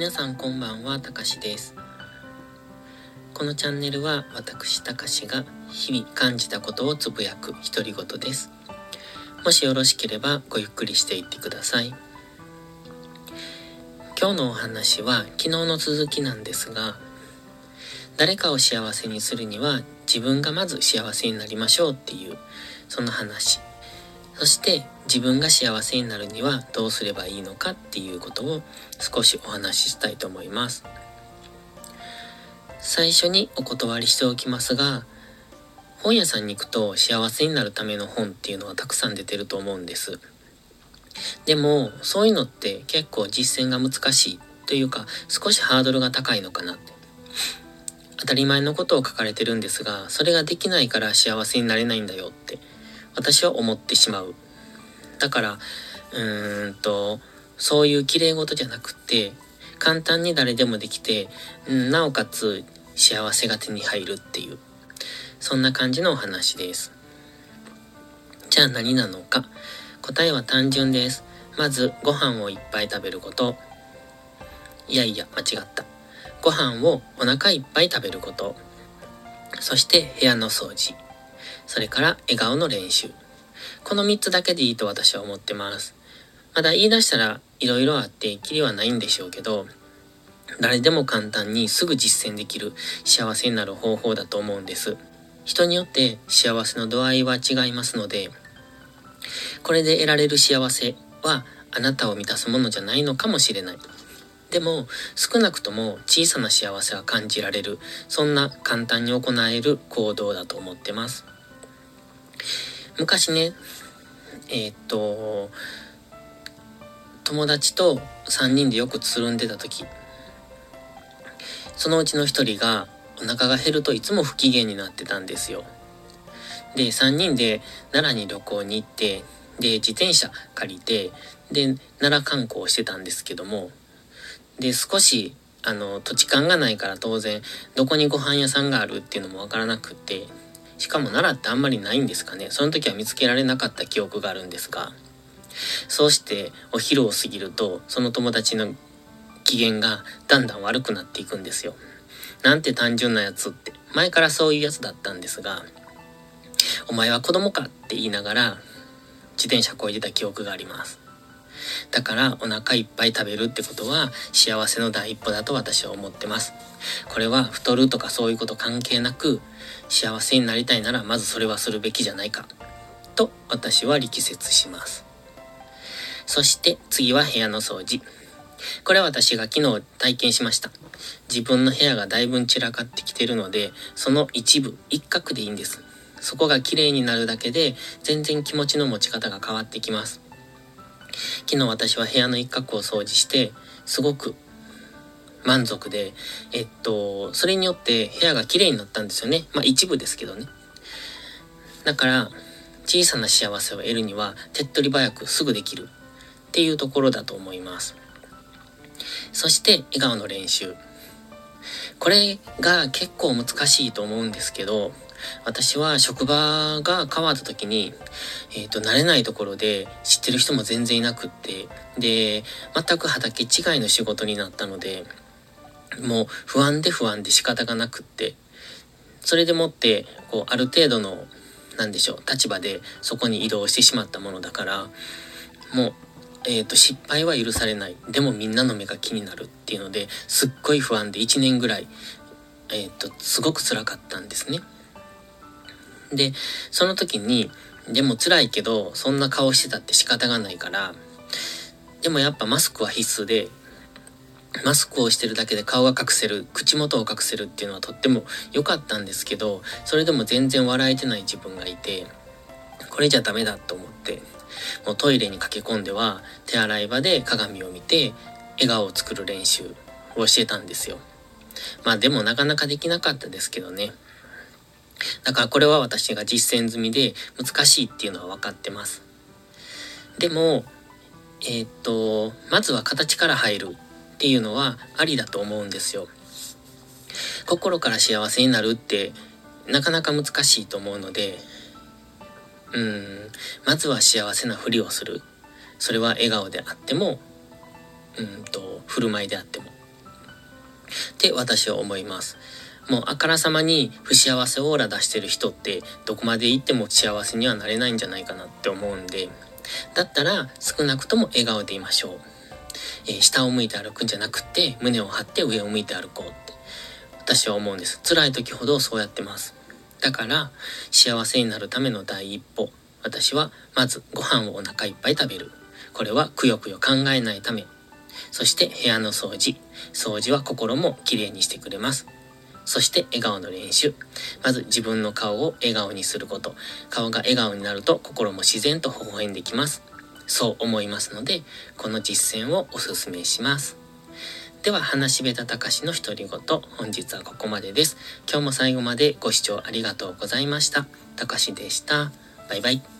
皆さんこんばんはたかしです。このチャンネルは私たかしが日々感じたことをつぶやく独り言です。もしよろしければごゆっくりしていってください。今日のお話は昨日の続きなんですが誰かを幸せにするには自分がまず幸せになりましょうっていうその話。そして自分が幸せになるにはどうすればいいのかっていうことを少しお話ししたいと思います。最初にお断りしておきますが本屋さんに行くと幸せになるための本っていうのはたくさん出てると思うんです。でもそういうのって結構実践が難しいというか少しハードルが高いのかなって。当たり前のことを書かれてるんですがそれができないから幸せになれないんだよって。私は思ってしまう。だからうーんとそういう綺麗事じゃなくて簡単に誰でもできて、うん、なおかつ幸せが手に入るっていうそんな感じのお話です。じゃあ何なのか。答えは単純です。まずご飯をいっぱい食べること。いやいや間違った。ご飯をお腹いっぱい食べること、そして部屋の掃除、それから笑顔の練習。この3つだけでいいと私は思ってます。まだ言い出したら色々あってきりはないんでしょうけど、誰でも簡単にすぐ実践できる幸せになる方法だと思うんです。人によって幸せの度合いは違いますので、これで得られる幸せはあなたを満たすものじゃないのかもしれない。でも少なくとも小さな幸せは感じられるそんな簡単に行える行動だと思ってます昔ねえー、っと友達と3人でよくつるんでた時。そのうちの1人がお腹が減るといつも不機嫌になってたんですよ。で3人で奈良に旅行に行ってで自転車借りてで奈良観光してたんですけどもで、少し、あの、土地勘がないから当然、どこにご飯屋さんがあるっていうのもわからなくって、しかも奈良ってあんまりないんですかね。その時は見つけられなかった記憶があるんですが、そうしてお昼を過ぎると、その友達の機嫌がだんだん悪くなっていくんですよ。なんて単純なやつって、前からそういうやつだったんですが、お前は子供かって言いながら自転車こいでた記憶があります。だからお腹いっぱい食べるってことは幸せの第一歩だと私は思ってます。これは太るとかそういうこと関係なく幸せになりたいならまずそれはするべきじゃないかと私は力説します。そして次は部屋の掃除。これは私が昨日体験しました。自分の部屋がだいぶ散らかってきてるので、その一部、一角でいいんです。そこが綺麗になるだけで、全然気持ちの持ち方が変わってきます。昨日私は部屋の一角を掃除してすごく満足でえっとそれによって部屋が綺麗になったんですよね。まあ一部ですけどね。だから小さな幸せを得るには手っ取り早くすぐできる。っていうところだと思います。そして笑顔の練習。これが結構難しいと思うんですけど私は職場が変わった時に、えっ、ー、と、慣れないところで知ってる人も全然いなくって、で、全く畑違いの仕事になったので、もう不安で不安で仕方がなくって、それでもって、こう、ある程度の、なんでしょう、立場でそこに移動してしまったものだから、もう、えーと、失敗は許されないでもみんなの目が気になるっていうのですっごい不安で1年ぐらい、えーとすごく辛かったんですね。で、その時に、でも辛いけど、そんな顔してたって仕方がないから、でもやっぱマスクは必須で、マスクをしてるだけで顔が隠せる、口元を隠せるっていうのはとっても良かったんですけど、それでも全然笑えてない自分がいて、これじゃダメだと思って、もうトイレに駆け込んでは手洗い場で鏡を見て笑顔を作る練習をしてたんですよ。まあでもなかなかできなかったですけどね。だからこれは私が実践済みで難しいっていうのは分かってます。でも、えー、っと、まずは形から入るっていうのはありだと思うんですよ。心から幸せになるってなかなか難しいと思うので、うん、まずは幸せなふりをする。それは笑顔であっても、うんと、振る舞いであっても。って私は思います。もうあからさまに不幸せオーラ出してる人ってどこまで行っても幸せにはなれないんじゃないかなって思うんでだったら少なくとも笑顔でいましょう、えー、下を向いて歩くんじゃなくって胸を張って上を向いて歩こうって。私は思うんです。辛い時ほどそうやってます。だから幸せになるための第一歩。私はまずご飯をお腹いっぱい食べる。これはくよくよ考えないため。そして部屋の掃除。掃除は心もきれいにしてくれます。そして笑顔の練習。まず自分の顔を笑顔にすること。顔が笑顔になると心も自然と微笑んできます。そう思いますので、この実践をおすすめします。では、話しべたたかしの独り言、本日はここまでです。今日も最後までご視聴ありがとうございました。たかしでした。バイバイ。